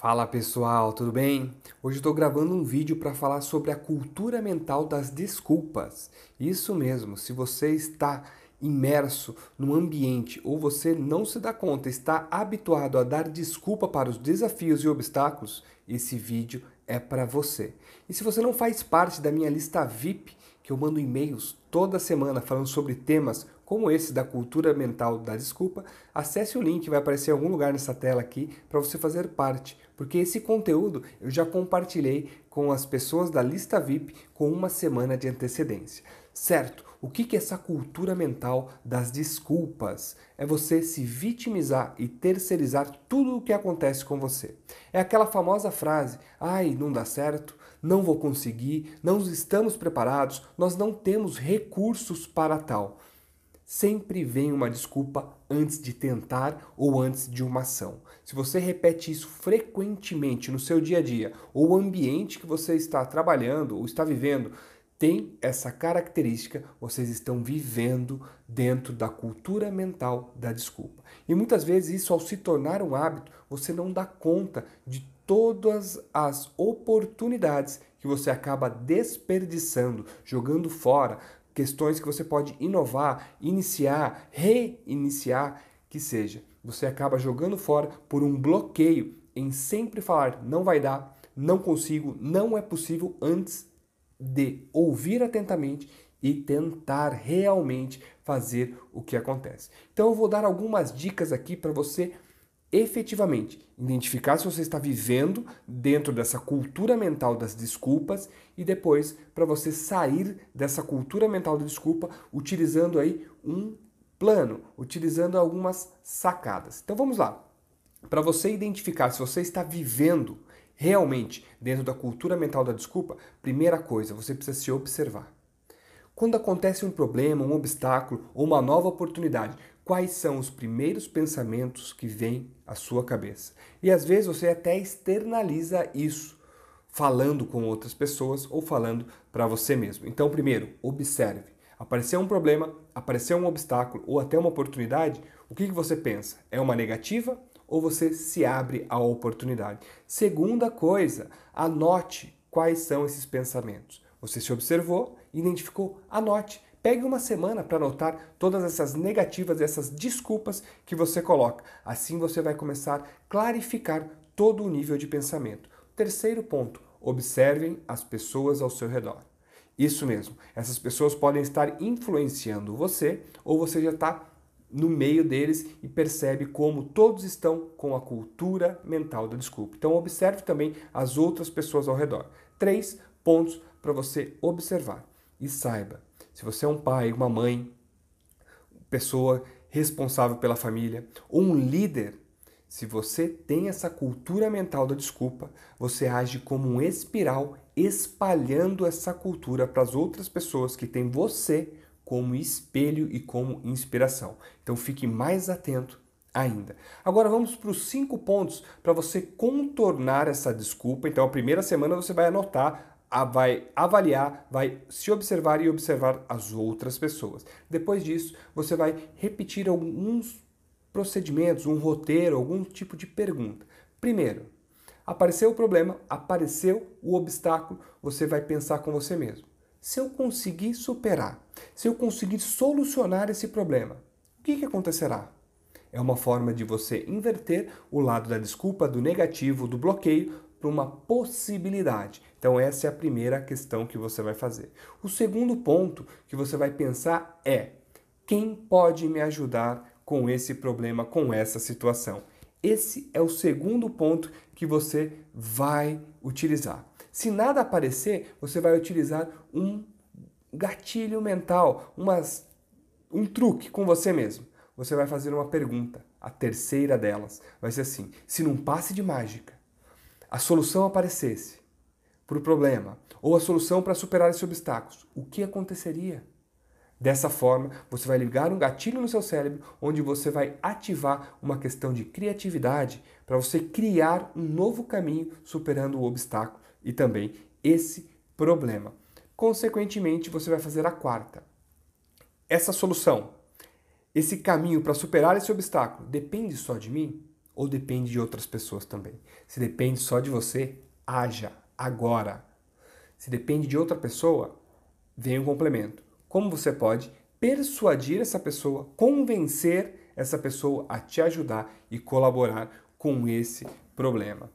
Fala pessoal, tudo bem? Hoje estou gravando um vídeo para falar sobre a cultura mental das desculpas. Isso mesmo, se você está imerso num ambiente ou você não se dá conta, está habituado a dar desculpa para os desafios e obstáculos, esse vídeo é para você. E se você não faz parte da minha lista VIP, que eu mando e-mails toda semana falando sobre temas como esse da cultura mental da desculpa, acesse o link, vai aparecer em algum lugar nessa tela aqui para você fazer parte, porque esse conteúdo eu já compartilhei com as pessoas da lista VIP com uma semana de antecedência. Certo? O que é essa cultura mental das desculpas? É você se vitimizar e terceirizar tudo o que acontece com você. É aquela famosa frase: ai, não dá certo, não vou conseguir, não estamos preparados, nós não temos recursos para tal sempre vem uma desculpa antes de tentar ou antes de uma ação. Se você repete isso frequentemente no seu dia a dia, ou o ambiente que você está trabalhando ou está vivendo tem essa característica, vocês estão vivendo dentro da cultura mental da desculpa. E muitas vezes isso ao se tornar um hábito, você não dá conta de todas as oportunidades que você acaba desperdiçando, jogando fora, questões que você pode inovar, iniciar, reiniciar, que seja. Você acaba jogando fora por um bloqueio em sempre falar não vai dar, não consigo, não é possível antes de ouvir atentamente e tentar realmente fazer o que acontece. Então eu vou dar algumas dicas aqui para você efetivamente identificar se você está vivendo dentro dessa cultura mental das desculpas e depois para você sair dessa cultura mental da desculpa utilizando aí um plano, utilizando algumas sacadas. Então vamos lá. Para você identificar se você está vivendo realmente dentro da cultura mental da desculpa, primeira coisa, você precisa se observar. Quando acontece um problema, um obstáculo ou uma nova oportunidade, quais são os primeiros pensamentos que vêm à sua cabeça? E às vezes você até externaliza isso, falando com outras pessoas ou falando para você mesmo. Então, primeiro, observe. Apareceu um problema, apareceu um obstáculo ou até uma oportunidade, o que, que você pensa? É uma negativa ou você se abre à oportunidade? Segunda coisa, anote quais são esses pensamentos. Você se observou, identificou, anote. Pegue uma semana para anotar todas essas negativas, essas desculpas que você coloca. Assim você vai começar a clarificar todo o nível de pensamento. Terceiro ponto: observem as pessoas ao seu redor. Isso mesmo, essas pessoas podem estar influenciando você ou você já está no meio deles e percebe como todos estão com a cultura mental da desculpa. Então observe também as outras pessoas ao redor. Três pontos para você observar. E saiba, se você é um pai, uma mãe, pessoa responsável pela família, ou um líder, se você tem essa cultura mental da desculpa, você age como um espiral espalhando essa cultura para as outras pessoas que têm você como espelho e como inspiração. Então fique mais atento ainda. Agora vamos para os cinco pontos para você contornar essa desculpa. Então, a primeira semana você vai anotar vai avaliar, vai se observar e observar as outras pessoas. Depois disso, você vai repetir alguns procedimentos, um roteiro, algum tipo de pergunta. Primeiro, apareceu o problema, apareceu o obstáculo, você vai pensar com você mesmo. Se eu conseguir superar, se eu conseguir solucionar esse problema, o que, que acontecerá? É uma forma de você inverter o lado da desculpa, do negativo, do bloqueio, para uma possibilidade. Então, essa é a primeira questão que você vai fazer. O segundo ponto que você vai pensar é: quem pode me ajudar com esse problema, com essa situação? Esse é o segundo ponto que você vai utilizar. Se nada aparecer, você vai utilizar um gatilho mental, umas, um truque com você mesmo. Você vai fazer uma pergunta, a terceira delas vai ser assim: se num passe de mágica a solução aparecesse para o problema, ou a solução para superar esse obstáculo, o que aconteceria? Dessa forma, você vai ligar um gatilho no seu cérebro, onde você vai ativar uma questão de criatividade para você criar um novo caminho superando o obstáculo e também esse problema. Consequentemente, você vai fazer a quarta. Essa solução, esse caminho para superar esse obstáculo, depende só de mim? Ou depende de outras pessoas também? Se depende só de você, haja agora. Se depende de outra pessoa, vem um complemento. Como você pode persuadir essa pessoa, convencer essa pessoa a te ajudar e colaborar com esse problema?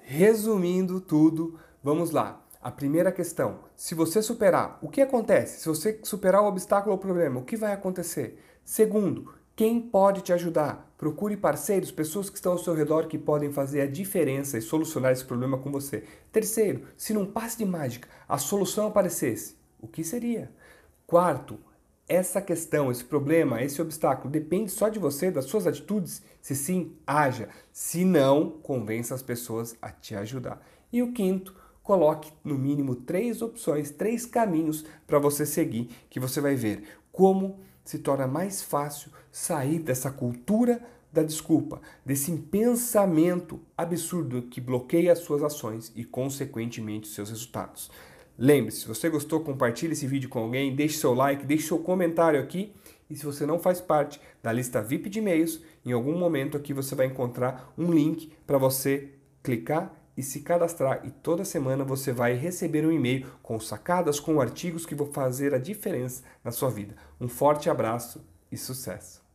Resumindo tudo, vamos lá. A primeira questão: se você superar, o que acontece? Se você superar o obstáculo ou o problema, o que vai acontecer? Segundo, quem pode te ajudar? Procure parceiros, pessoas que estão ao seu redor que podem fazer a diferença e solucionar esse problema com você. Terceiro, se num passe de mágica a solução aparecesse, o que seria? Quarto, essa questão, esse problema, esse obstáculo depende só de você, das suas atitudes? Se sim, haja. Se não, convença as pessoas a te ajudar. E o quinto, coloque no mínimo três opções, três caminhos para você seguir, que você vai ver como se torna mais fácil sair dessa cultura da desculpa, desse pensamento absurdo que bloqueia as suas ações e, consequentemente, os seus resultados. Lembre-se, se você gostou, compartilhe esse vídeo com alguém, deixe seu like, deixe seu comentário aqui. E se você não faz parte da lista VIP de e-mails, em algum momento aqui você vai encontrar um link para você clicar e se cadastrar e toda semana você vai receber um e-mail com sacadas, com artigos que vão fazer a diferença na sua vida. Um forte abraço e sucesso!